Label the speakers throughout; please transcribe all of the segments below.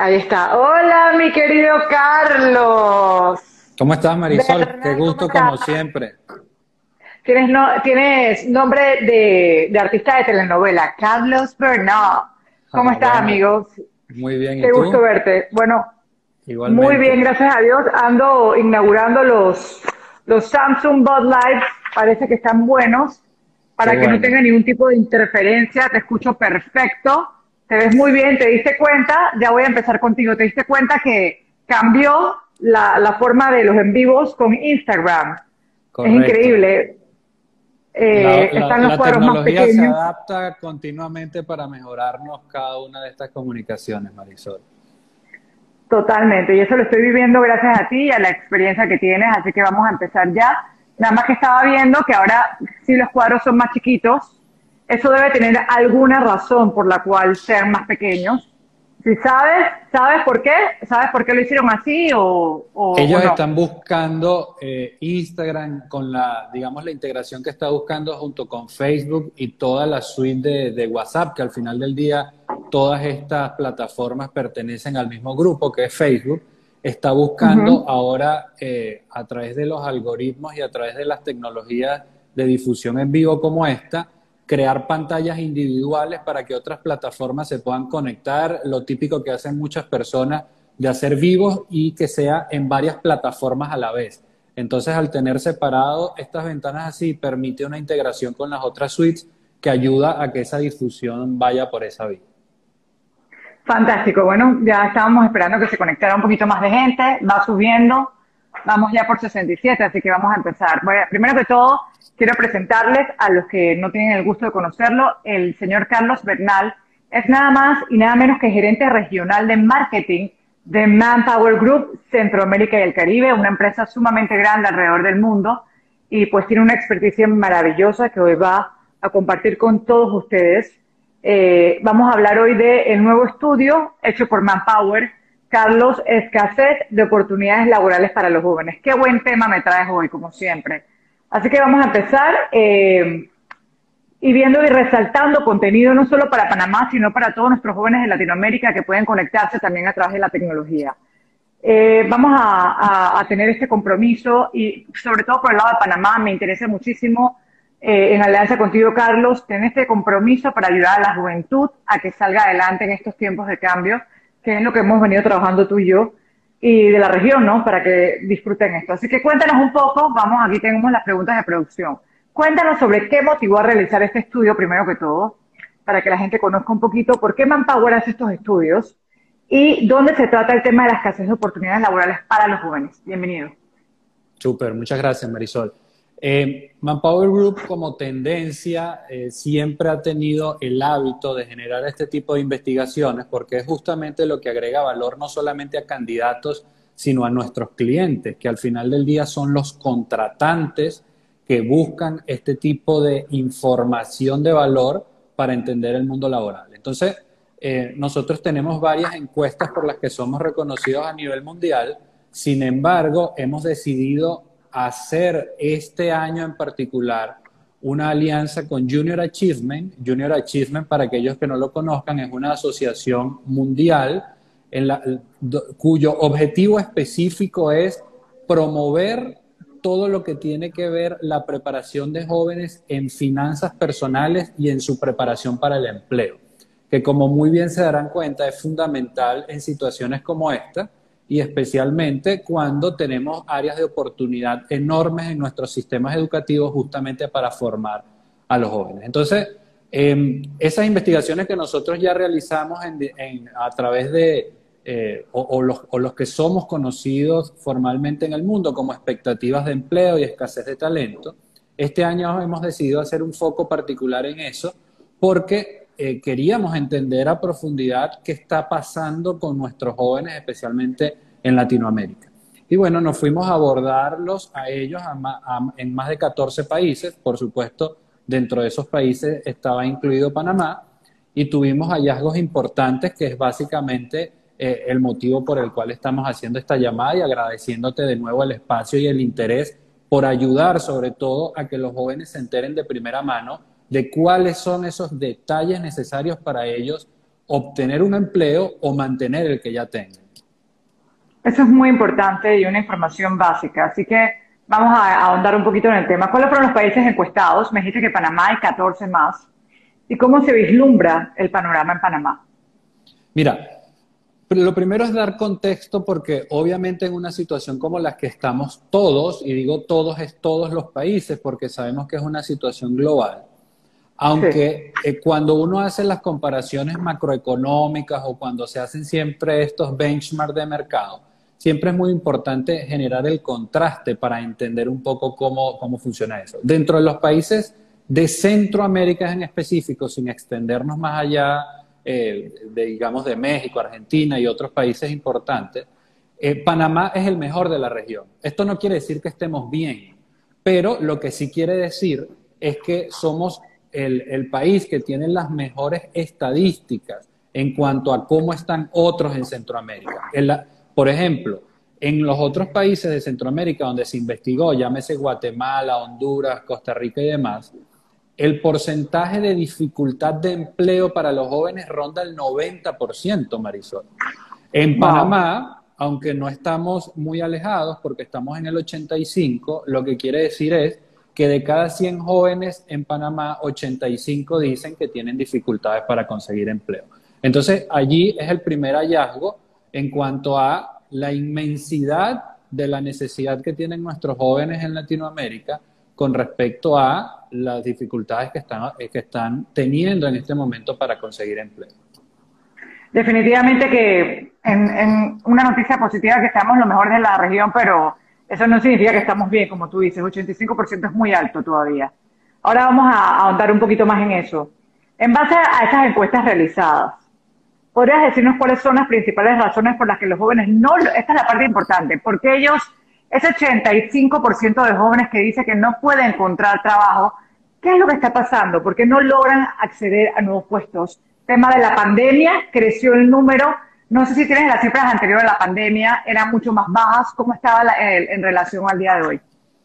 Speaker 1: Ahí está. Hola, mi querido Carlos.
Speaker 2: ¿Cómo estás, Marisol? Qué gusto, como siempre.
Speaker 1: Tienes, no, tienes nombre de, artista de telenovela, Carlos Bernal. ¿Cómo ah, estás, amigos?
Speaker 2: Muy bien.
Speaker 1: Qué gusto verte. Bueno, Igualmente. muy bien, gracias a Dios. Ando inaugurando los, los Samsung Bud Light. Parece que están buenos. Para que no tenga ningún tipo de interferencia, te escucho perfecto. Te ves muy bien, te diste cuenta. Ya voy a empezar contigo. ¿Te diste cuenta que cambió la, la forma de los en vivos con Instagram? Es increíble.
Speaker 2: Eh, la, están los la tecnología se adapta continuamente para mejorarnos cada una de estas comunicaciones, Marisol.
Speaker 1: Totalmente, y eso lo estoy viviendo gracias a ti y a la experiencia que tienes, así que vamos a empezar ya. Nada más que estaba viendo que ahora si los cuadros son más chiquitos, eso debe tener alguna razón por la cual sean más pequeños. Si sabes, ¿sabes por qué? ¿Sabes por qué lo hicieron así o,
Speaker 2: Ellos están buscando eh, Instagram con la, digamos, la integración que está buscando junto con Facebook y toda la suite de, WhatsApp, que al final del día todas estas plataformas pertenecen al mismo grupo que es Facebook, está buscando ahora eh, a través de los algoritmos y a través de las tecnologías de difusión en vivo como esta, crear pantallas individuales para que otras plataformas se puedan conectar, lo típico que hacen muchas personas de hacer vivos y que sea en varias plataformas a la vez. Entonces, al tener separado estas ventanas así, permite una integración con las otras suites que ayuda a que esa difusión vaya por esa vía.
Speaker 1: Fantástico. Bueno, ya estábamos esperando que se conectara un poquito más de gente, va subiendo. Vamos ya por 67, así que vamos a empezar. primero que todo, quiero presentarles a los que no tienen el gusto de conocerlo. El señor Carlos Bernal es nada más y nada menos que gerente regional de marketing de Manpower Group Centroamérica y el Caribe, una empresa sumamente grande alrededor del mundo y pues tiene una experticia maravillosa que hoy va a compartir con todos ustedes. Eh, vamos a hablar hoy del nuevo estudio hecho por Manpower Carlos, escasez de oportunidades laborales para los jóvenes. Qué buen tema me traes hoy, como siempre. Así que vamos a empezar eh, y viendo y resaltando contenido no solo para Panamá, sino para todos nuestros jóvenes de Latinoamérica que pueden conectarse también a través de la tecnología. Eh, vamos a, tener este compromiso y sobre todo por el lado de Panamá me interesa muchísimo eh, en alianza contigo, Carlos, tener este compromiso para ayudar a la juventud a que salga adelante en estos tiempos de cambio que es lo que hemos venido trabajando tú y yo, y de la región, ¿no? Para que disfruten esto. Así que cuéntanos un poco, vamos, aquí tenemos las preguntas de producción. Cuéntanos sobre qué motivó a realizar este estudio, primero que todo, para que la gente conozca un poquito por qué Manpower hace estos estudios y dónde se trata el tema de la escasez de oportunidades laborales para los jóvenes. Bienvenido.
Speaker 2: Súper, muchas gracias, Marisol. Eh, Manpower Group como tendencia eh, siempre ha tenido el hábito de generar este tipo de investigaciones porque es justamente lo que agrega valor no solamente a candidatos, sino a nuestros clientes, que al final del día son los contratantes que buscan este tipo de información de valor para entender el mundo laboral. Entonces, eh, nosotros tenemos varias encuestas por las que somos reconocidos a nivel mundial, sin embargo, hemos decidido hacer este año en particular una alianza con Junior Achievement. Junior Achievement, para aquellos que no lo conozcan, es una asociación mundial en la, cuyo objetivo específico es promover todo lo que tiene que ver la preparación de jóvenes en finanzas personales y en su preparación para el empleo, que como muy bien se darán cuenta es fundamental en situaciones como esta, y especialmente cuando tenemos áreas de oportunidad enormes en nuestros sistemas educativos justamente para formar a los jóvenes. Entonces, em, esas investigaciones que nosotros ya realizamos a través de, eh, o los que somos conocidos formalmente en el mundo como expectativas de empleo y escasez de talento, este año hemos decidido hacer un foco particular en eso porque eh, queríamos entender a profundidad qué está pasando con nuestros jóvenes, especialmente en Latinoamérica. Y bueno, nos fuimos a abordarlos a ellos en más de 14 países, por supuesto, dentro de esos países estaba incluido Panamá, y tuvimos hallazgos importantes, que es básicamente eh, el motivo por el cual estamos haciendo esta llamada y agradeciéndote de nuevo el espacio y el interés por ayudar sobre todo a que los jóvenes se enteren de primera mano de cuáles son esos detalles necesarios para ellos obtener un empleo o mantener el que ya tengan.
Speaker 1: Eso es muy importante y una información básica. Así que vamos a ahondar un poquito en el tema. ¿Cuáles fueron los países encuestados? Me dijiste que Panamá y 14 más. ¿Y cómo se vislumbra el panorama en Panamá?
Speaker 2: Mira, lo primero es dar contexto porque obviamente en una situación como la que estamos todos, y digo todos es todos los países porque sabemos que es una situación global, aunque eh, cuando uno hace las comparaciones macroeconómicas o cuando se hacen siempre estos benchmarks de mercado, siempre es muy importante generar el contraste para entender un poco cómo, cómo funciona eso. Dentro de los países de Centroamérica en específico, sin extendernos más allá eh, de, digamos, de México, Argentina y otros países importantes, eh, Panamá es el mejor de la región. Esto no quiere decir que estemos bien, pero lo que sí quiere decir es que somos el, el país que tiene las mejores estadísticas en cuanto a cómo están otros en Centroamérica. En la, por ejemplo, en los otros países de Centroamérica donde se investigó, llámese Guatemala, Honduras, Costa Rica y demás, el porcentaje de dificultad de empleo para los jóvenes ronda el 90%, Marisol. En Panamá, aunque no estamos muy alejados porque estamos en el 85, lo que quiere decir es que de cada 100 jóvenes en Panamá, 85 dicen que tienen dificultades para conseguir empleo. Entonces, allí es el primer hallazgo en cuanto a la inmensidad de la necesidad que tienen nuestros jóvenes en Latinoamérica con respecto a las dificultades que están, que están teniendo en este momento para conseguir empleo.
Speaker 1: Definitivamente que en, una noticia positiva que estamos lo mejor de la región, pero eso no significa que estamos bien, como tú dices, 85% es muy alto todavía. Ahora vamos a ahondar un poquito más en eso. En base a esas encuestas realizadas, ¿Podrías decirnos cuáles son las principales razones por las que los jóvenes no, esta es la parte importante, porque ellos, ese 85% de jóvenes que dice que no puede encontrar trabajo, ¿qué es lo que está pasando? ¿Por qué no logran acceder a nuevos puestos? Tema de la pandemia, creció el número, no sé si tienes las cifras anteriores a la pandemia, eran mucho más bajas, ¿cómo estaba en relación al día de hoy?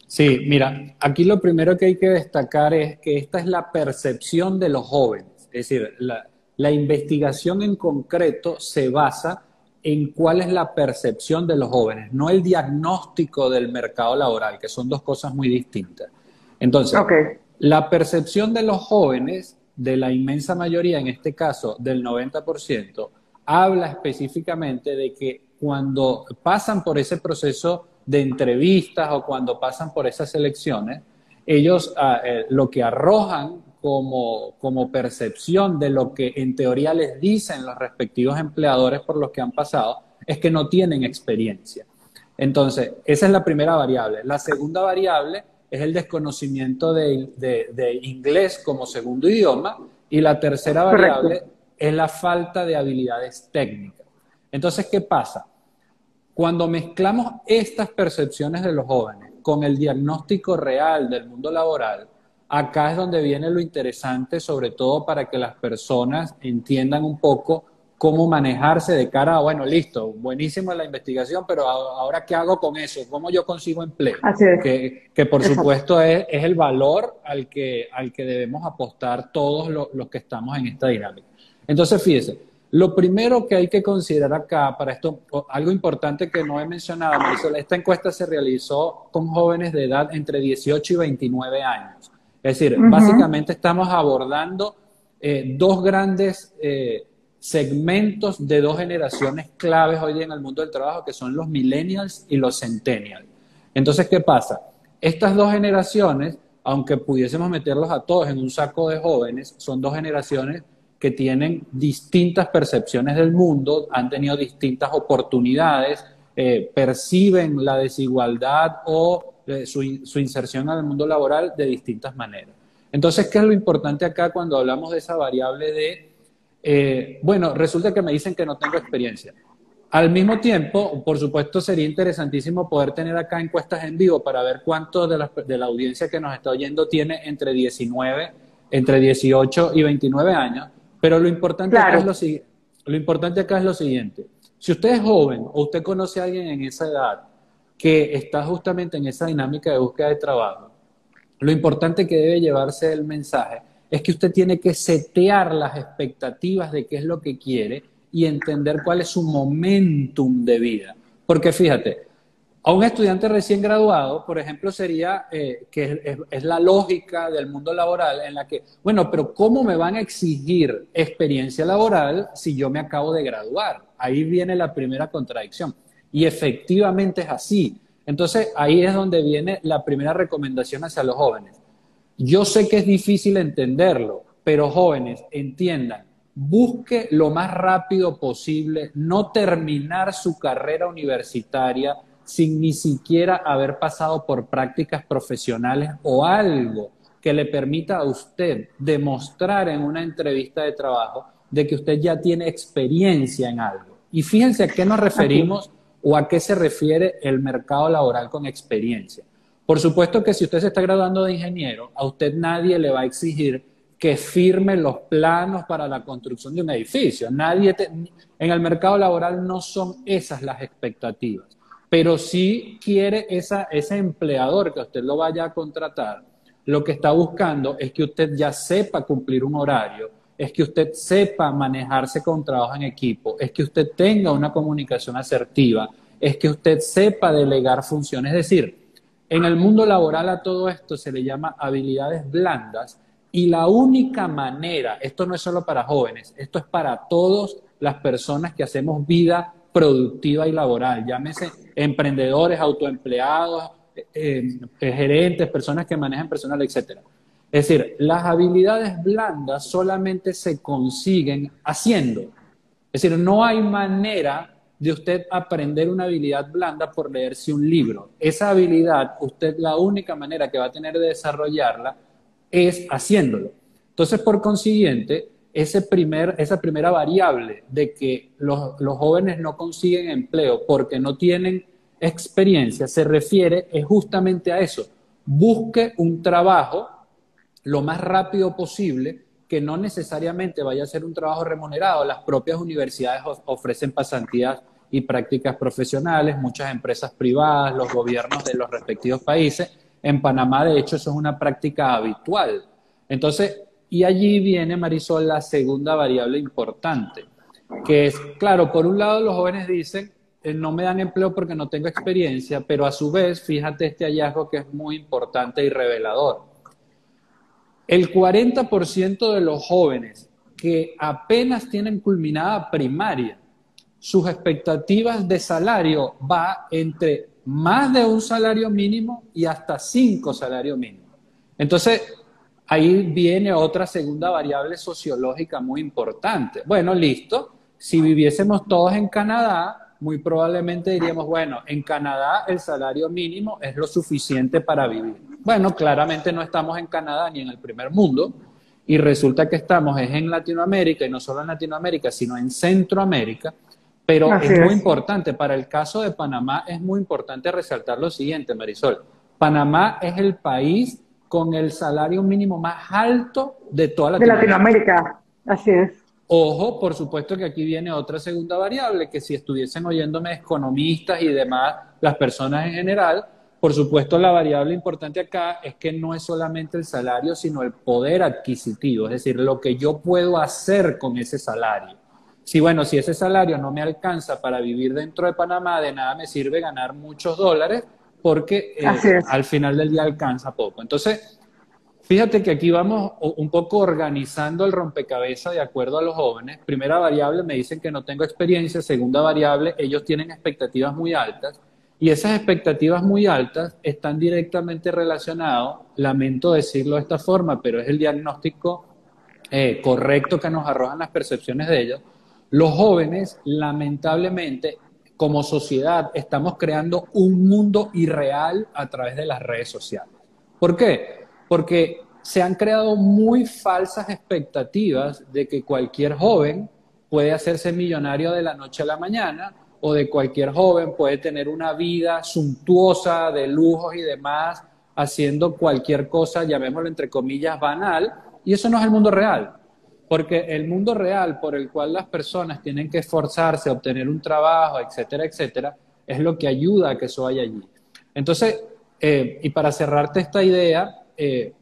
Speaker 2: Sí, mira, aquí lo primero que hay que destacar es que esta es la percepción de los jóvenes, es decir, la, la investigación en concreto se basa en cuál es la percepción de los jóvenes, no el diagnóstico del mercado laboral, que son dos cosas muy distintas. Entonces, la percepción de los jóvenes, de la inmensa mayoría, en este caso del 90%, habla específicamente de que cuando pasan por ese proceso de entrevistas o cuando pasan por esas elecciones, ellos ah, eh, lo que arrojan como, percepción de lo que en teoría les dicen los respectivos empleadores por los que han pasado, es que no tienen experiencia. Entonces, esa es la primera variable. La segunda variable es el desconocimiento de, inglés como segundo idioma y la tercera variable es la falta de habilidades técnicas. Entonces, ¿qué pasa? Cuando mezclamos estas percepciones de los jóvenes con el diagnóstico real del mundo laboral, acá es donde viene lo interesante, sobre todo para que las personas entiendan un poco cómo manejarse de cara a, bueno, listo, buenísimo la investigación, pero ahora qué hago con eso, cómo yo consigo empleo, que, que, por supuesto es, es, el valor al que, al que debemos apostar todos los, que estamos en esta dinámica. Entonces, fíjese, lo primero que hay que considerar acá, para esto, algo importante que no he mencionado, Marisol, esta encuesta se realizó con jóvenes de edad entre 18 y 29 años. Es decir, básicamente estamos abordando eh, dos grandes eh, segmentos de dos generaciones claves hoy día en el mundo del trabajo, que son los millennials y los centennials. Entonces, ¿qué pasa? Estas dos generaciones, aunque pudiésemos meterlos a todos en un saco de jóvenes, son dos generaciones que tienen distintas percepciones del mundo, han tenido distintas oportunidades, eh, perciben la desigualdad o su, inserción al mundo laboral de distintas maneras. Entonces, ¿qué es lo importante acá cuando hablamos de esa variable de, eh, bueno, resulta que me dicen que no tengo experiencia? Al mismo tiempo, por supuesto, sería interesantísimo poder tener acá encuestas en vivo para ver cuánto de la, de la audiencia que nos está oyendo tiene entre 19, entre 18 y 29 años. Pero lo importante, acá es lo, lo importante acá es lo siguiente. Si usted es joven o usted conoce a alguien en esa edad que está justamente en esa dinámica de búsqueda de trabajo, lo importante que debe llevarse el mensaje es que usted tiene que setear las expectativas de qué es lo que quiere y entender cuál es su momentum de vida. Porque fíjate, a un estudiante recién graduado, por ejemplo, sería eh, que es, la lógica del mundo laboral en la que, bueno, pero ¿cómo me van a exigir experiencia laboral si yo me acabo de graduar? Ahí viene la primera contradicción. Y efectivamente es así. Entonces, ahí es donde viene la primera recomendación hacia los jóvenes. Yo sé que es difícil entenderlo, pero jóvenes, entiendan, busque lo más rápido posible no terminar su carrera universitaria sin ni siquiera haber pasado por prácticas profesionales o algo que le permita a usted demostrar en una entrevista de trabajo de que usted ya tiene experiencia en algo. Y fíjense a qué nos referimos o a qué se refiere el mercado laboral con experiencia. Por supuesto que si usted se está graduando de ingeniero, a usted nadie le va a exigir que firme los planos para la construcción de un edificio. Nadie en el mercado laboral no son esas las expectativas pero si quiere ese empleador que usted lo vaya a contratar, lo que está buscando es que usted ya sepa cumplir un horario, es que usted sepa manejarse con trabajo en equipo, es que usted tenga una comunicación asertiva, es que usted sepa delegar funciones. Es decir, en el mundo laboral a todo esto se le llama habilidades blandas y la única manera, esto no es solo para jóvenes, esto es para todas las personas que hacemos vida productiva y laboral, llámese emprendedores, autoempleados, eh, eh, gerentes, personas que manejan personal, etc. Es decir, las habilidades blandas solamente se consiguen haciendo. Es decir, no hay manera de usted aprender una habilidad blanda por leerse un libro. Esa habilidad, usted la única manera que va a tener de desarrollarla es haciéndolo. Entonces, por consiguiente, ese primer, esa primera variable de que los, jóvenes no consiguen empleo porque no tienen experiencia se refiere es justamente a eso. Busque un trabajo lo más rápido posible que no necesariamente vaya a ser un trabajo remunerado. Las propias universidades ofrecen pasantías y prácticas profesionales, muchas empresas privadas, los gobiernos de los respectivos países. En Panamá, de hecho, eso es una práctica habitual. Entonces, y allí viene, Marisol, la segunda variable importante, que es, claro, por un lado los jóvenes dicen, eh, no me dan empleo porque no tengo experiencia, pero a su vez, fíjate este hallazgo que es muy importante y revelador. El 40% de los jóvenes que apenas tienen culminada primaria, sus expectativas de salario va entre más de un salario mínimo y hasta cinco salarios mínimos. Entonces, ahí viene otra segunda variable sociológica muy importante. Bueno, listo, si viviésemos todos en Canadá, muy probablemente diríamos, bueno, en Canadá el salario mínimo es lo suficiente para vivir. Bueno, claramente no estamos en Canadá ni en el primer mundo, y resulta que estamos es en Latinoamérica, y no solo en Latinoamérica, sino en Centroamérica, pero es muy importante, para el caso de Panamá es muy importante resaltar lo siguiente, Marisol. Panamá es el país con el salario mínimo más alto de toda
Speaker 1: Latinoamérica. De Latinoamérica, así es.
Speaker 2: Ojo, por supuesto que aquí viene otra segunda variable, que si estuviesen oyéndome economistas y demás, las personas en general, por supuesto la variable importante acá es que no es solamente el salario, sino el poder adquisitivo, es decir, lo que yo puedo hacer con ese salario. Si bueno, si ese salario no me alcanza para vivir dentro de Panamá, de nada me sirve ganar muchos dólares porque eh, al final del día alcanza poco. Entonces, fíjate que aquí vamos un poco organizando el rompecabezas de acuerdo a los jóvenes. Primera variable, me dicen que no tengo experiencia. Segunda variable, ellos tienen expectativas muy altas. Y esas expectativas muy altas están directamente relacionadas, lamento decirlo de esta forma, pero es el diagnóstico eh, correcto que nos arrojan las percepciones de ellos. Los jóvenes, lamentablemente, como sociedad estamos creando un mundo irreal a través de las redes sociales. ¿Por qué? Porque se han creado muy falsas expectativas de que cualquier joven puede hacerse millonario de la noche a la mañana o de cualquier joven puede tener una vida suntuosa de lujos y demás haciendo cualquier cosa, llamémoslo entre comillas, banal, y eso no es el mundo real. Porque el mundo real por el cual las personas tienen que esforzarse, obtener un trabajo, etcétera, etcétera, es lo que ayuda a que eso vaya allí. Entonces, eh, y para cerrarte esta idea, eh,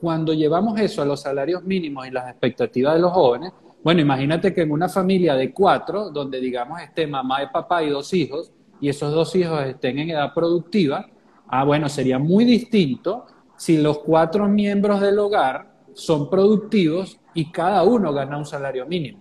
Speaker 2: cuando llevamos eso a los salarios mínimos y las expectativas de los jóvenes, bueno, imagínate que en una familia de cuatro, donde digamos esté mamá y papá y dos hijos, y esos dos hijos estén en edad productiva, ah, bueno, sería muy distinto si los cuatro miembros del hogar son productivos y cada uno gana un salario mínimo.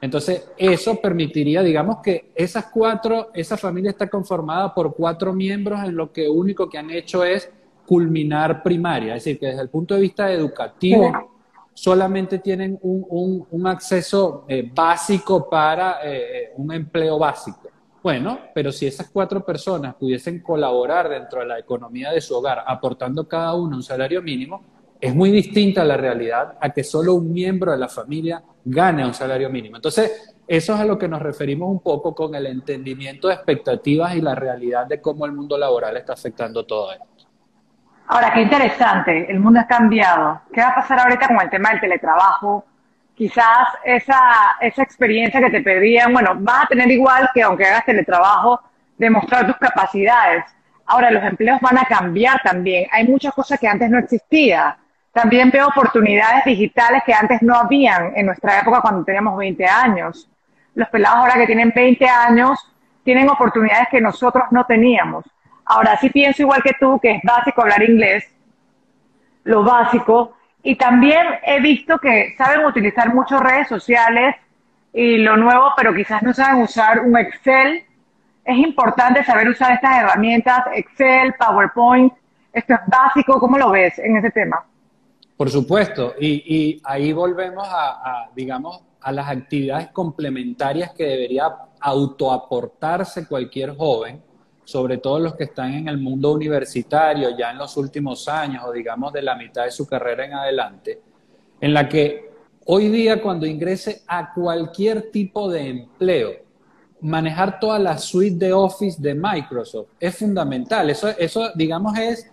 Speaker 2: Entonces, eso permitiría, digamos, que esas cuatro, esa familia está conformada por cuatro miembros en lo que único que han hecho es culminar primaria, es decir, que desde el punto de vista educativo solamente tienen un, acceso eh, básico para eh, un empleo básico. Bueno, pero si esas cuatro personas pudiesen colaborar dentro de la economía de su hogar, aportando cada uno un salario mínimo, es muy distinta la realidad a que solo un miembro de la familia gane un salario mínimo. Entonces, eso es a lo que nos referimos un poco con el entendimiento de expectativas y la realidad de cómo el mundo laboral está afectando todo esto.
Speaker 1: Ahora, qué interesante, el mundo ha cambiado. ¿Qué va a pasar ahorita con el tema del teletrabajo? quizás esa, esa experiencia que te pedían, bueno, vas a tener igual que aunque hagas teletrabajo, demostrar tus capacidades. Ahora, los empleos van a cambiar también. Hay muchas cosas que antes no existían. También veo oportunidades digitales que antes no habían en nuestra época cuando teníamos 20 años. Los pelados ahora que tienen 20 años tienen oportunidades que nosotros no teníamos. Ahora sí pienso igual que tú, que es básico hablar inglés, lo básico, y también he visto que saben utilizar muchas redes sociales y lo nuevo, pero quizás no saben usar un Excel. Es importante saber usar estas herramientas, Excel, PowerPoint. Esto es básico. ¿Cómo lo ves en ese tema?
Speaker 2: Por supuesto. Y, ahí volvemos a, digamos, a las actividades complementarias que debería autoaportarse cualquier joven sobre todo los que están en el mundo universitario ya en los últimos años o digamos de la mitad de su carrera en adelante, en la que hoy día cuando ingrese a cualquier tipo de empleo, manejar toda la suite de Office de Microsoft es fundamental. Eso, eso digamos, es,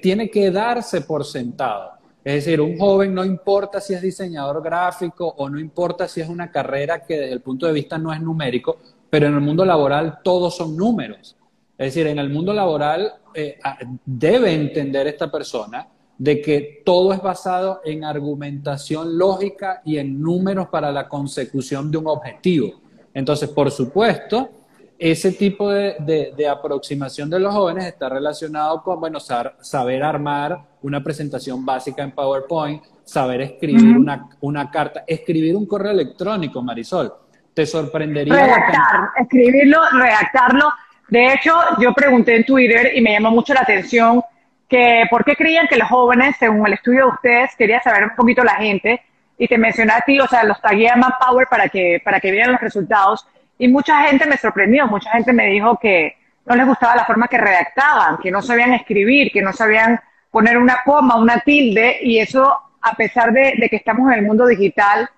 Speaker 2: tiene que darse por sentado. Es decir, un joven no importa si es diseñador gráfico o no importa si es una carrera que desde el punto de vista no es numérico, pero en el mundo laboral todos son números. Es decir, en el mundo laboral eh, debe entender esta persona de que todo es basado en argumentación lógica y en números para la consecución de un objetivo. Entonces, por supuesto, ese tipo de, aproximación de los jóvenes está relacionado con, bueno, saber armar una presentación básica en PowerPoint, saber escribir una, una, carta, escribir un correo electrónico, Marisol. Te sorprendería.
Speaker 1: Redactar, escribirlo, redactarlo de hecho, yo pregunté en Twitter y me llamó mucho la atención que por qué creían que los jóvenes, según el estudio de ustedes, quería saber un poquito la gente, y te mencioné a ti, o sea, los tagué a Manpower para que, para que vieran los resultados, y mucha gente me sorprendió, mucha gente me dijo que no les gustaba la forma que redactaban, que no sabían escribir, que no sabían poner una coma, una tilde, y eso, a pesar de, de que estamos en el mundo digital,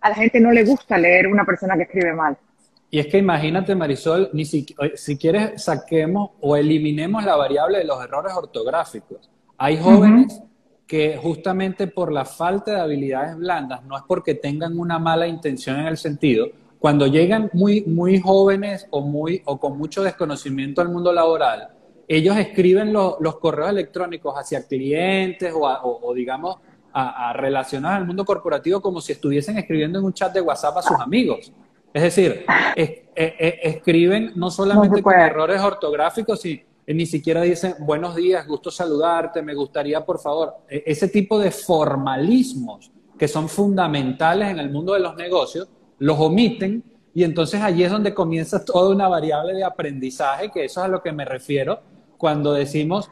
Speaker 1: a la gente no le gusta leer una persona que escribe mal.
Speaker 2: Y es que imagínate, Marisol, ni si, si quieres saquemos o eliminemos la variable de los errores ortográficos. Hay jóvenes que justamente por la falta de habilidades blandas, no es porque tengan una mala intención en el sentido, cuando llegan muy, muy jóvenes o, muy, o con mucho desconocimiento al mundo laboral, ellos escriben los correos electrónicos hacia clientes o, digamos, a, a relacionados al mundo corporativo como si estuviesen escribiendo en un chat de WhatsApp a sus amigos. Es decir, escriben no solamente con errores ortográficos, y ni siquiera dicen buenos días, gusto saludarte, me gustaría, por favor. E, ese tipo de formalismos que son fundamentales en el mundo de los negocios, los omiten y entonces allí es donde comienza toda una variable de aprendizaje, que eso es a lo que me refiero cuando decimos,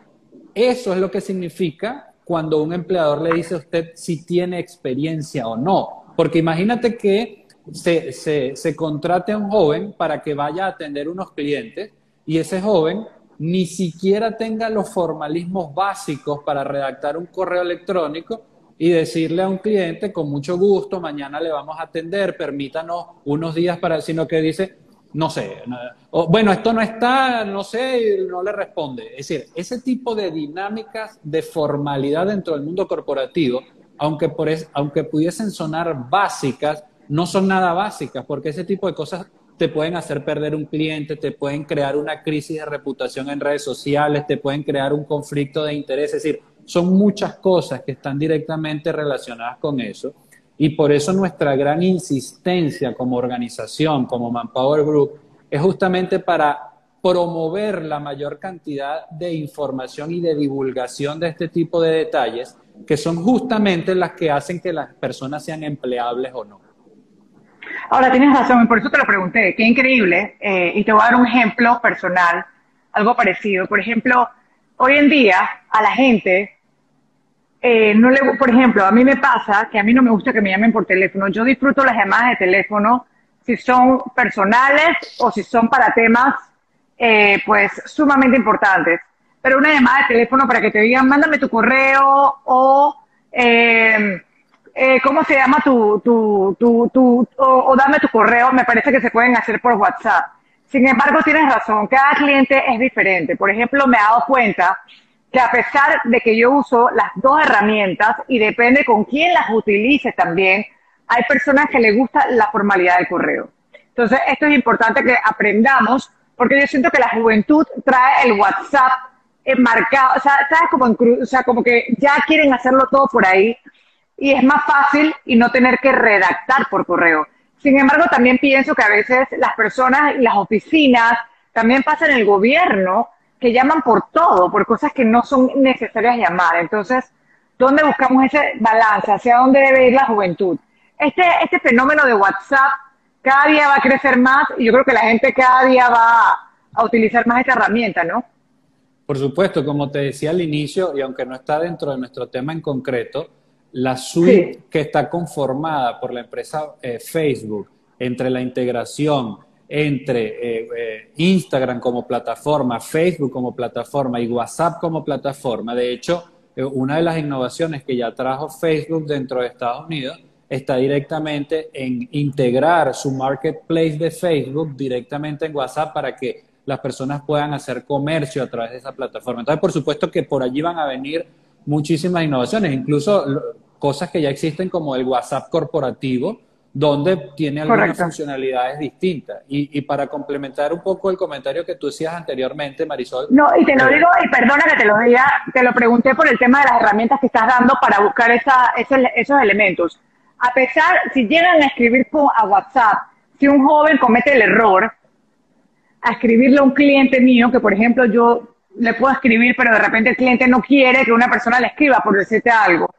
Speaker 2: eso es lo que significa cuando un empleador le dice a usted si tiene experiencia o no. Porque imagínate que se, se, se contrate a un joven para que vaya a atender unos clientes y ese joven ni siquiera tenga los formalismos básicos para redactar un correo electrónico y decirle a un cliente con mucho gusto, mañana le vamos a atender, permítanos unos días para, sino que dice, no sé, bueno, esto no está, no sé, no le responde. Es decir, ese tipo de dinámicas de formalidad dentro del mundo corporativo, aunque, por aunque pudiesen sonar básicas, no son nada básicas, porque ese tipo de cosas te pueden hacer perder un cliente, te pueden crear una crisis de reputación en redes sociales, te pueden crear un conflicto de interés. Es decir, son muchas cosas que están directamente relacionadas con eso. Y por eso nuestra gran insistencia como organización, como Manpower Group, es justamente para promover la mayor cantidad de información y de divulgación de este tipo de detalles, que son justamente las que hacen que las personas sean empleables o no.
Speaker 1: Ahora, tienes razón, por eso te lo pregunté, qué increíble, eh, y te voy a dar un ejemplo personal, algo parecido. Por ejemplo, hoy en día a la gente, eh, no le, por ejemplo, a mí me pasa que a mí no me gusta que me llamen por teléfono. Yo disfruto las llamadas de teléfono si son personales o si son para temas, eh, pues, sumamente importantes. Pero una llamada de teléfono para que te digan, mándame tu correo o, eh, eh, ¿cómo se llama tu, tu, tu, tu o, o dame tu correo? Me parece que se pueden hacer por WhatsApp. Sin embargo, tienes razón, cada cliente es diferente. Por ejemplo, me he dado cuenta que a pesar de que yo uso las dos herramientas y depende con quién las utilice también, hay personas que les gusta la formalidad del correo. Entonces, esto es importante que aprendamos, porque yo siento que la juventud trae el WhatsApp marcado, o sea, ¿sabes? Como, o sea, como que ya quieren hacerlo todo por ahí y es más fácil y no tener que redactar por correo. Sin embargo, también pienso que a veces las personas y las oficinas, también pasa en el gobierno, que llaman por todo, por cosas que no son necesarias llamar. Entonces, ¿dónde buscamos ese balance? ¿Hacia dónde debe ir la juventud? Este, este fenómeno de WhatsApp cada día va a crecer más y yo creo que la gente cada día va a utilizar más esta herramienta, ¿no?
Speaker 2: Por supuesto, como te decía al inicio, y aunque no está dentro de nuestro tema en concreto, la suite que está conformada por la empresa eh, Facebook, entre la integración entre eh, eh, Instagram como plataforma, Facebook como plataforma y WhatsApp como plataforma. De hecho, una de las innovaciones que ya trajo Facebook dentro de Estados Unidos está directamente en integrar su marketplace de Facebook directamente en WhatsApp para que las personas puedan hacer comercio a través de esa plataforma. Entonces, por supuesto que por allí van a venir muchísimas innovaciones, incluso cosas que ya existen como el WhatsApp corporativo, donde tiene algunas funcionalidades distintas. Y, para complementar un poco el comentario que tú decías anteriormente, Marisol.
Speaker 1: No, y te lo eh, digo, y perdona que te lo diga, te lo pregunté por el tema de las herramientas que estás dando para buscar esa, esos elementos. A pesar, si llegan a escribir a WhatsApp, si un joven comete el error, a escribirle a un cliente mío, que por ejemplo yo le puedo escribir, pero de repente el cliente no quiere que una persona le escriba por decirte algo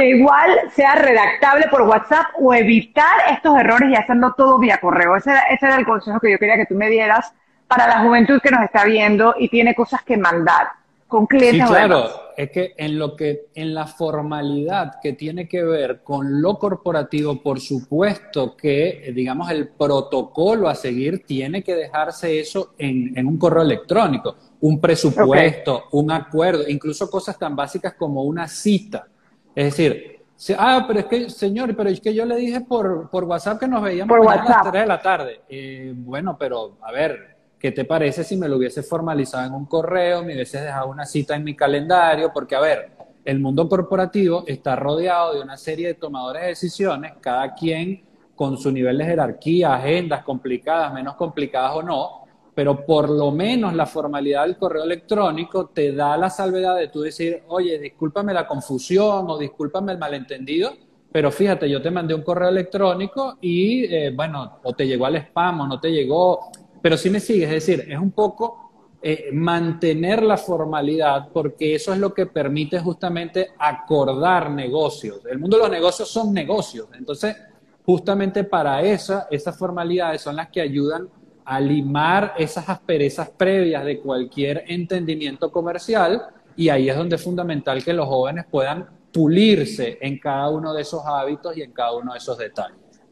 Speaker 1: que igual sea redactable por WhatsApp o evitar estos errores y hacerlo todo vía correo. Ese, era el consejo que yo quería que tú me dieras para la juventud que nos está viendo y tiene cosas que mandar con clientes.
Speaker 2: Sí, claro, es que en lo que en la formalidad que tiene que ver con lo corporativo, por supuesto que digamos el protocolo a seguir tiene que dejarse eso en, un correo electrónico, un presupuesto, un acuerdo, incluso cosas tan básicas como una cita. Es decir, ah, pero es que, señor, pero es que yo le dije por, por WhatsApp que nos veíamos a las 3 de la tarde. Eh, bueno, pero a ver, ¿qué te parece si me lo hubiese formalizado en un correo, me hubiese dejado una cita en mi calendario? Porque, a ver, el mundo corporativo está rodeado de una serie de tomadores de decisiones, cada quien con su nivel de jerarquía, agendas complicadas, menos complicadas o no, pero por lo menos la formalidad del correo electrónico te da la salvedad de tú decir, oye, discúlpame la confusión o discúlpame el malentendido, pero fíjate, yo te mandé un correo electrónico y, eh, bueno, o te llegó al spam o no te llegó, pero sí me sigues, es decir, es un poco eh, mantener la formalidad porque eso es lo que permite justamente acordar negocios. El mundo de los negocios son negocios, entonces justamente para esa, esas formalidades son las que ayudan a limar esas asperezas previas de cualquier entendimiento comercial y ahí es donde es fundamental que los jóvenes puedan pulirse en cada uno de esos hábitos y en cada uno de esos detalles.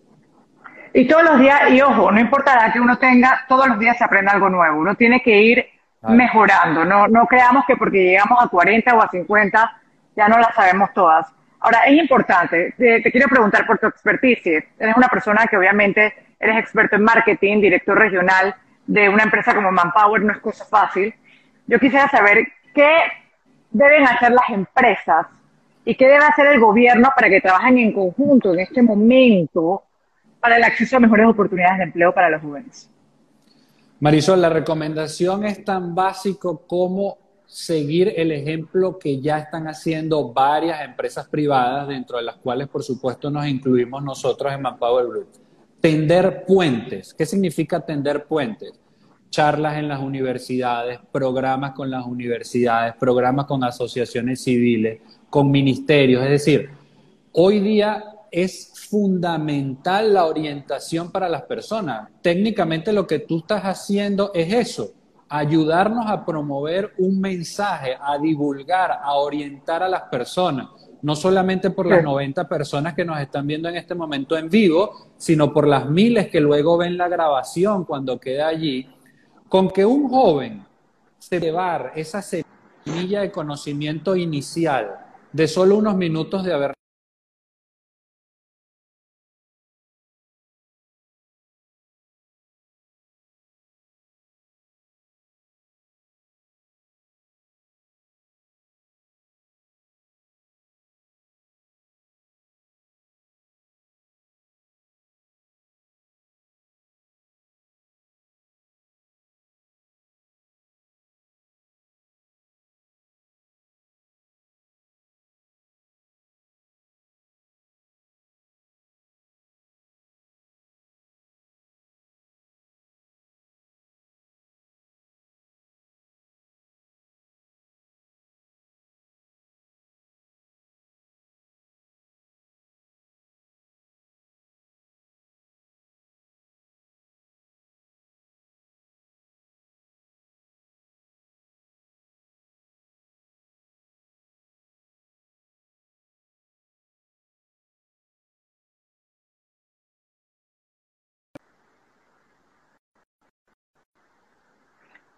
Speaker 1: Y todos los días, y ojo, no importa la que uno tenga, todos los días se aprende algo nuevo. Uno tiene que ir mejorando. No, no creamos que porque llegamos a 40 o a 50 ya no las sabemos todas. Ahora, es importante, te, te quiero preguntar por tu expertise. Eres una persona que obviamente eres experto en marketing, director regional de una empresa como Manpower, no es cosa fácil. Yo quisiera saber qué deben hacer las empresas y qué debe hacer el gobierno para que trabajen en conjunto en este momento para el acceso a mejores oportunidades de empleo para los jóvenes.
Speaker 2: Marisol, la recomendación es tan básico como seguir el ejemplo que ya están haciendo varias empresas privadas, dentro de las cuales, por supuesto, nos incluimos nosotros en Manpower Group. Tender puentes. ¿Qué significa tender puentes? Charlas en las universidades, programas con las universidades, programas con asociaciones civiles, con ministerios. Es decir, hoy día es fundamental la orientación para las personas. Técnicamente lo que tú estás haciendo es eso, ayudarnos a promover un mensaje, a divulgar, a orientar a las personas, no solamente por las 90 personas que nos están viendo en este momento en vivo, sino por las miles que luego ven la grabación cuando queda allí, con que un joven se llevar esa semilla de conocimiento inicial de solo unos minutos de haber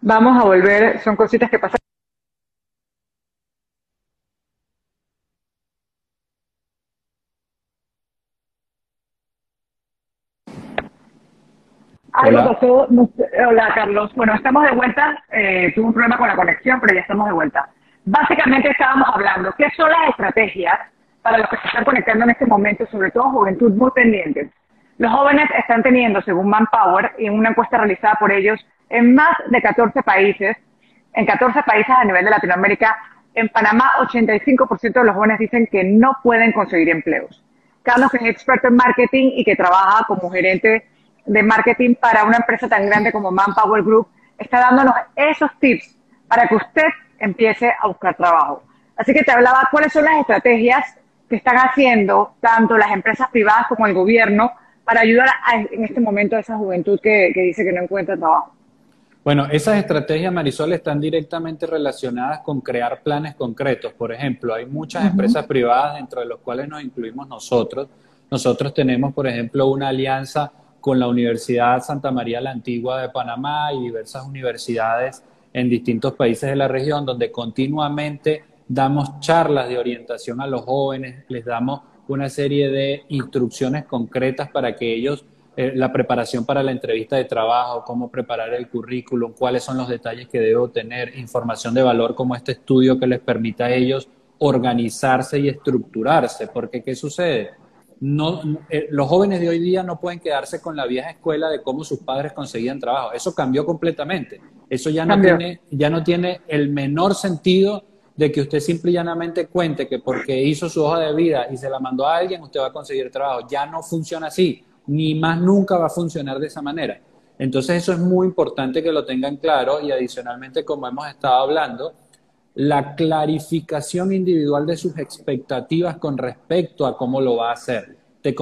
Speaker 1: Vamos a volver, son cositas que pasan. Hola. hola Carlos. Bueno, estamos de vuelta. Eh, tuve un problema con la conexión, pero ya estamos de vuelta. Básicamente estábamos hablando, ¿qué son las estrategias para los que se están conectando en este momento, sobre todo juventud muy pendientes? Los jóvenes están teniendo, según Manpower, en una encuesta realizada por ellos, en más de 14 países, en 14 países a nivel de Latinoamérica. En Panamá, 85% de los jóvenes dicen que no pueden conseguir empleos. Carlos, que es experto en marketing y que trabaja como gerente de marketing para una empresa tan grande como Manpower Group, está dándonos esos tips para que usted empiece a buscar trabajo. Así que te hablaba cuáles son las estrategias que están haciendo tanto las empresas privadas como el gobierno para ayudar en este momento a esa juventud que dice que no encuentra trabajo.
Speaker 2: Bueno, esas estrategias, Marisol, están directamente relacionadas con crear planes concretos. Por ejemplo, hay muchas empresas privadas dentro de las cuales nos incluimos nosotros. Nosotros tenemos, por ejemplo, una alianza con la Universidad Santa María la Antigua de Panamá y diversas universidades en distintos países de la región, donde continuamente damos charlas de orientación a los jóvenes, les damos una serie de instrucciones concretas para que ellos eh, la preparación para la entrevista de trabajo, cómo preparar el currículum, cuáles son los detalles que debo tener, información de valor como este estudio que les permita a ellos organizarse y estructurarse, porque ¿qué sucede? No, eh, los jóvenes de hoy día no pueden quedarse con la vieja escuela de cómo sus padres conseguían trabajo. Eso cambió completamente. Eso ya no, tiene, ya no tiene el menor sentido de que usted simple y llanamente cuente que porque hizo su hoja de vida y se la mandó a alguien, usted va a conseguir trabajo. Ya no funciona así ni más nunca va a funcionar de esa manera. Entonces eso es muy importante que lo tengan claro y adicionalmente, como hemos estado hablando, la clarificación individual de sus expectativas con respecto a cómo lo va a hacer. Te,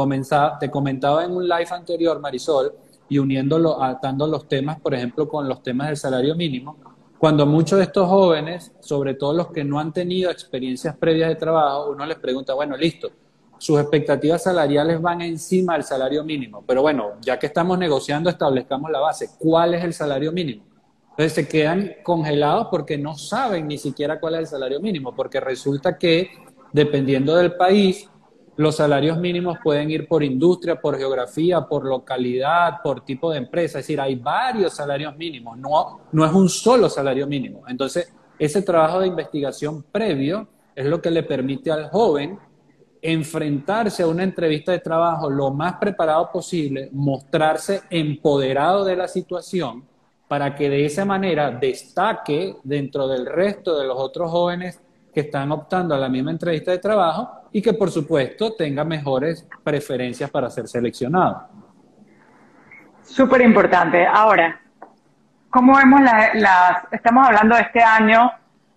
Speaker 2: te comentaba en un live anterior, Marisol, y uniéndolo, atando los temas, por ejemplo, con los temas del salario mínimo, cuando muchos de estos jóvenes, sobre todo los que no han tenido experiencias previas de trabajo, uno les pregunta, bueno, listo, sus expectativas salariales van encima del salario mínimo. Pero bueno, ya que estamos negociando, establezcamos la base. ¿Cuál es el salario mínimo? Entonces se quedan congelados porque no saben ni siquiera cuál es el salario mínimo, porque resulta que dependiendo del país, los salarios mínimos pueden ir por industria, por geografía, por localidad, por tipo de empresa. Es decir, hay varios salarios mínimos, no, no es un solo salario mínimo. Entonces, ese trabajo de investigación previo es lo que le permite al joven enfrentarse a una entrevista de trabajo lo más preparado posible, mostrarse empoderado de la situación para que de esa manera destaque dentro del resto de los otros jóvenes que están optando a la misma entrevista de trabajo y que por supuesto tenga mejores preferencias para ser seleccionado.
Speaker 1: Súper importante. Ahora, ¿cómo vemos las, estamos hablando de este año,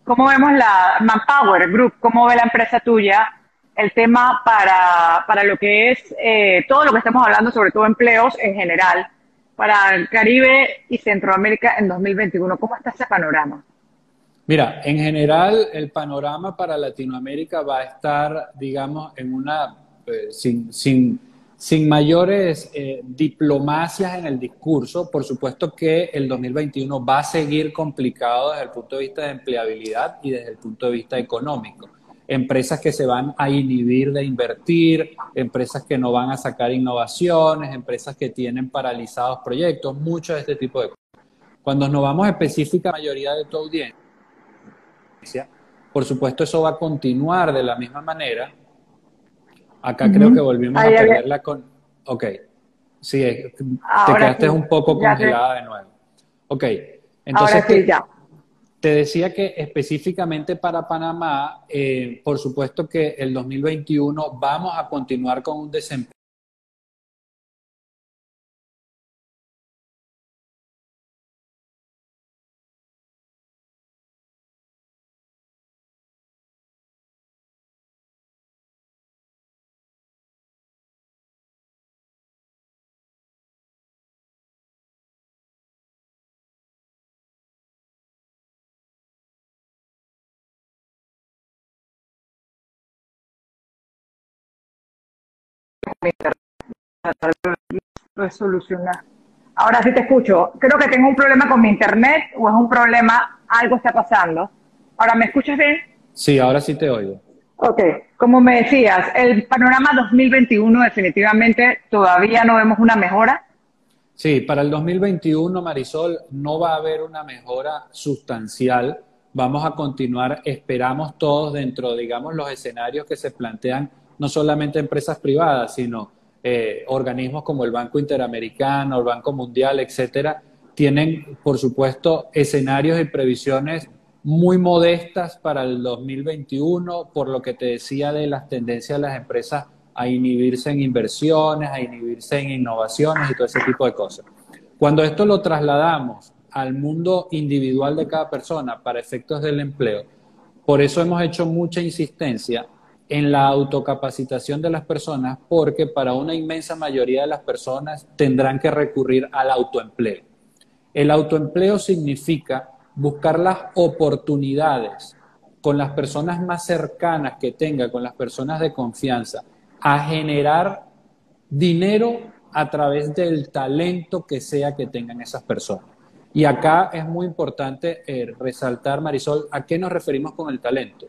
Speaker 1: cómo vemos la Manpower Group, cómo ve la empresa tuya el tema para, para lo que es eh, todo lo que estamos hablando, sobre todo empleos en general, para el Caribe y Centroamérica en 2021? ¿Cómo está ese panorama?
Speaker 2: Mira, en general el panorama para Latinoamérica va a estar, digamos, en una, eh, sin, sin, sin, mayores eh, diplomacias en el discurso. Por supuesto que el 2021 va a seguir complicado desde el punto de vista de empleabilidad y desde el punto de vista económico. Empresas que se van a inhibir de invertir, empresas que no van a sacar innovaciones, empresas que tienen paralizados proyectos, mucho de este tipo de cosas. Cuando nos vamos específica a la mayoría de tu audiencia, por supuesto, eso va a continuar de la misma manera. Acá creo que volvimos a perderla con... Ok, sí, te quedaste un poco congelada de nuevo. Ok, entonces te, te, decía que específicamente para Panamá, eh, por supuesto que el 2021 vamos a continuar con un desempeño
Speaker 1: resolucionar. Ahora sí te escucho. Creo que tengo un problema con mi internet o es un problema, algo está pasando. Ahora, ¿me escuchas bien?
Speaker 2: Sí, ahora sí te oigo.
Speaker 1: Ok, como me decías, el panorama 2021 definitivamente todavía no vemos una mejora.
Speaker 2: Sí, para el 2021, Marisol, no va a haber una mejora sustancial. Vamos a continuar, esperamos todos dentro, digamos, los escenarios que se plantean no solamente empresas privadas, sino eh, organismos como el Banco Interamericano, el Banco Mundial, etcétera, tienen, por supuesto, escenarios y previsiones muy modestas para el 2021, por lo que te decía de las tendencias de las empresas a inhibirse en inversiones, a inhibirse en innovaciones y todo ese tipo de cosas. Cuando esto lo trasladamos al mundo individual de cada persona para efectos del empleo, por eso hemos hecho mucha insistencia en la autocapacitación de las personas porque para una inmensa mayoría de las personas tendrán que recurrir al autoempleo. El autoempleo significa buscar las oportunidades con las personas más cercanas que tenga, con las personas de confianza, a generar dinero a través del talento que sea que tengan esas personas. Y acá es muy importante eh, resaltar, Marisol, a qué nos referimos con el talento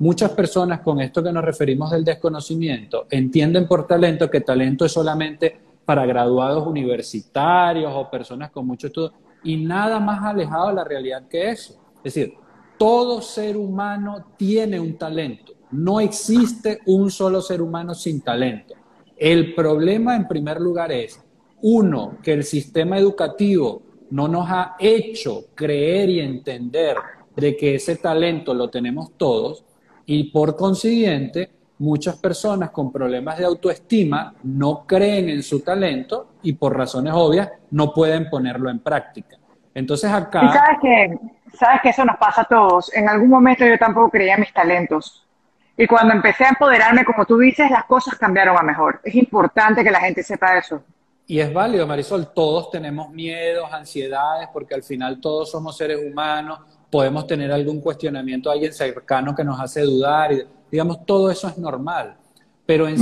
Speaker 2: Muchas personas con esto que nos referimos del desconocimiento entienden por talento que talento es solamente para graduados universitarios o personas con mucho estudio y nada más alejado de la realidad que eso. Es decir, todo ser humano tiene un talento. No existe un solo ser humano sin talento. El problema en primer lugar es, uno, que el sistema educativo no nos ha hecho creer y entender de que ese talento lo tenemos todos y por consiguiente muchas personas con problemas de autoestima no creen en su talento y por razones obvias no pueden ponerlo en práctica. Entonces acá...
Speaker 1: Y sabes que, sabes que eso nos pasa a todos. En algún momento yo tampoco creía en mis talentos. Y cuando empecé a empoderarme, como tú dices, las cosas cambiaron a mejor. Es importante que la gente sepa eso.
Speaker 2: Y es válido, Marisol, todos tenemos miedos, ansiedades, porque al final todos somos seres humanos, podemos tener algún cuestionamiento a alguien cercano que nos hace dudar, y, digamos, todo eso es normal. Pero en,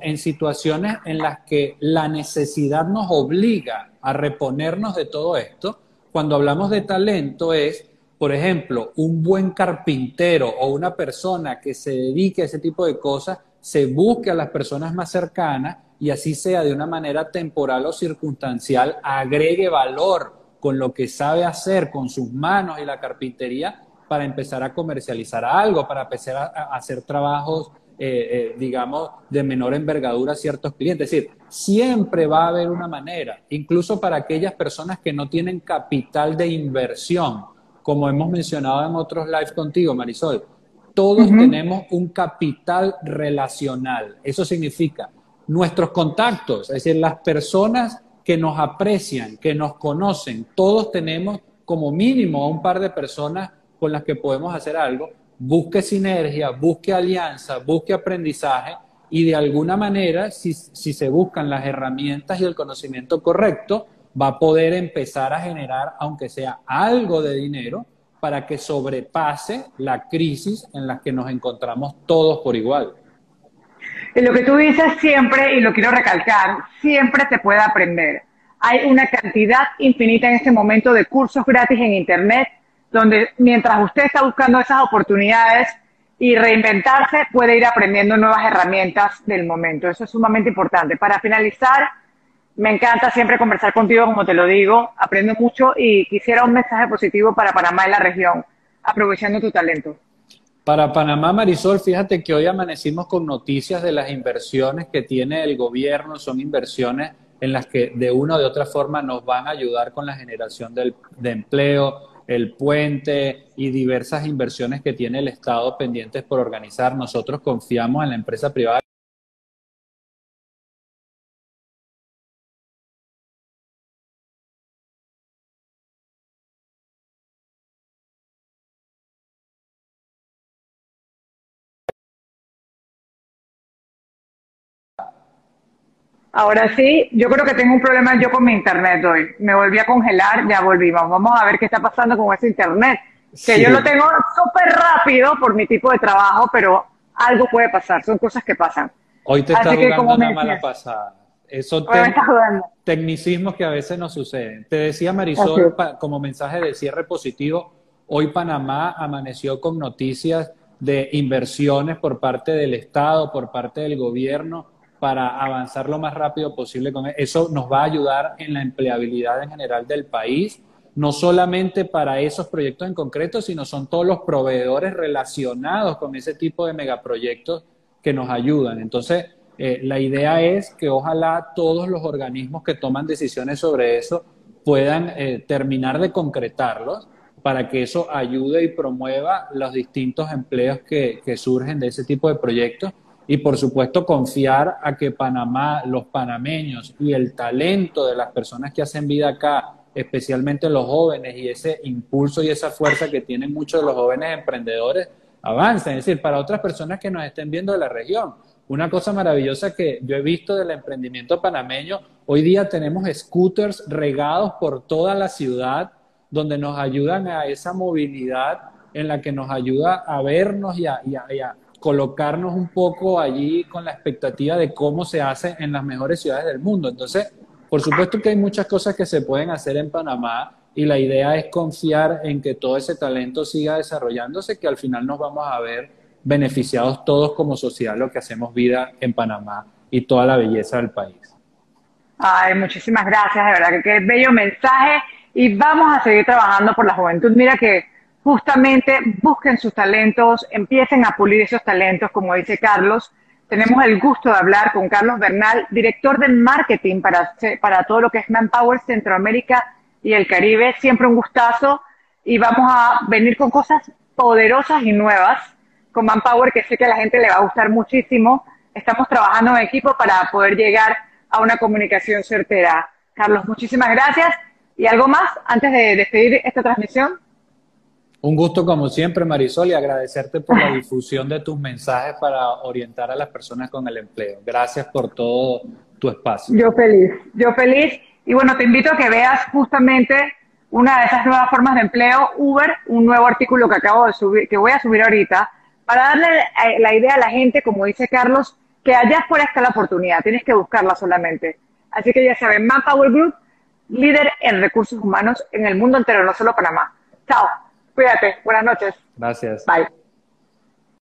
Speaker 2: en situaciones en las que la necesidad nos obliga a reponernos de todo esto, cuando hablamos de talento es, por ejemplo, un buen carpintero o una persona que se dedique a ese tipo de cosas, se busque a las personas más cercanas y así sea de una manera temporal o circunstancial, agregue valor con lo que sabe hacer con sus manos y la carpintería para empezar a comercializar algo, para empezar a, hacer trabajos, eh, eh, digamos, de menor envergadura a ciertos clientes. Es decir, siempre va a haber una manera, incluso para aquellas personas que no tienen capital de inversión, como hemos mencionado en otros lives contigo, Marisol. Todos tenemos un capital relacional. Eso significa nuestros contactos, es decir, las personas que nos aprecian, que nos conocen, todos tenemos como mínimo un par de personas con las que podemos hacer algo. Busque sinergia, busque alianza, busque aprendizaje y de alguna manera, si, se buscan las herramientas y el conocimiento correcto, va a poder empezar a generar, aunque sea algo de dinero, para que sobrepase la crisis en la que nos encontramos todos por igual.
Speaker 1: Lo que tú dices siempre, y lo quiero recalcar, siempre se puede aprender. Hay una cantidad infinita en este momento de cursos gratis en Internet, donde mientras usted está buscando esas oportunidades, y reinventarse puede ir aprendiendo nuevas herramientas del momento. Eso es sumamente importante. Para finalizar, me encanta siempre conversar contigo, como te lo digo, aprendo mucho y quisiera un mensaje positivo para Panamá y la región, aprovechando tu talento.
Speaker 2: Para Panamá, Marisol, fíjate que hoy amanecimos con noticias de las inversiones que tiene el gobierno, son inversiones en las que de una o de otra forma nos van a ayudar con la generación de empleo, el puente y diversas inversiones que tiene el Estado pendientes por organizar. Nosotros confiamos en la empresa privada
Speaker 1: Ahora sí, yo creo que tengo un problema yo con mi internet hoy. Me volví a congelar, ya volvimos. Vamos a ver qué está pasando con ese internet. Que yo lo tengo súper rápido por mi tipo de trabajo, pero algo puede pasar. Son cosas que pasan.
Speaker 2: Hoy te está jugando una mala pasada. Son tecnicismos que a veces nos suceden. Te decía Marisol, como mensaje de cierre positivo, hoy Panamá amaneció con noticias de inversiones por parte del Estado, por parte del gobierno para avanzar lo más rápido posible con e-, eso. nos va a ayudar en la empleabilidad en general del país, no solamente para esos proyectos en concreto, sino son todos los proveedores relacionados con ese tipo de megaproyectos que nos ayudan. Entonces, eh, la idea es que ojalá todos los organismos que toman decisiones sobre eso puedan eh, terminar de concretarlos para que eso ayude y promueva los distintos empleos que surgen de ese tipo de proyectos y por supuesto confiar a que Panamá, los panameños y el talento de las personas que hacen vida acá, especialmente los jóvenes y ese impulso y esa fuerza que tienen muchos de los jóvenes emprendedores, avancen. Es decir, para otras personas que nos estén viendo de la región. Una cosa maravillosa que yo he visto del emprendimiento panameño, hoy día tenemos scooters regados por toda la ciudad donde nos ayudan a esa movilidad en la que nos ayuda a vernos y a, y a colocarnos un poco allí con la expectativa de cómo se hace en las mejores ciudades del mundo. Entonces, por supuesto que hay muchas cosas que se pueden hacer en Panamá y la idea es confiar en que todo ese talento siga desarrollándose, que al final nos vamos a ver beneficiados todos como sociedad, lo que hacemos vida en Panamá y toda la belleza del país.
Speaker 1: Ay, muchísimas gracias, de verdad que qué bello mensaje y vamos a seguir trabajando por la juventud. Mira que justamente busquen sus talentos, empiecen a pulir esos talentos, como dice Carlos. Tenemos el gusto de hablar con Carlos Bernal, director de marketing para, para todo lo que es Manpower Centroamérica y el Caribe. Siempre un gustazo y vamos a venir con cosas poderosas y nuevas con Manpower que sé que a la gente le va a gustar muchísimo. Estamos trabajando en equipo para poder llegar a una comunicación certera. Carlos, muchísimas gracias. ¿Y algo más antes de despedir esta transmisión?
Speaker 2: Un gusto como siempre, Marisol, y agradecerte por la difusión de tus mensajes para orientar a las personas con el empleo. Gracias por todo tu espacio.
Speaker 1: Yo feliz, yo feliz. Y bueno, te invito a que veas justamente una de esas nuevas formas de empleo, Uber, un nuevo artículo que acabo de subir, que voy a subir ahorita, para darle eh, la idea a la gente, como dice Carlos, que allá afuera está la oportunidad, tienes que buscarla solamente. Así que ya saben, Manpower Group, líder en recursos humanos en el mundo entero, no solo Panamá. Chao. Cuídate. Buenas noches.
Speaker 2: Gracias.
Speaker 1: Bye.